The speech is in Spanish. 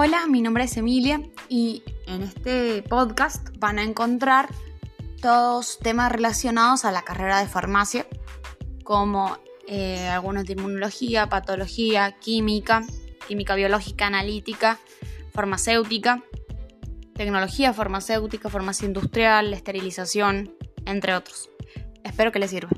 Hola, mi nombre es Emilia y en este podcast van a encontrar todos temas relacionados a la carrera de farmacia, como eh, algunos de inmunología, patología, química, química biológica, analítica, farmacéutica, tecnología farmacéutica, farmacia industrial, esterilización, entre otros. Espero que les sirva.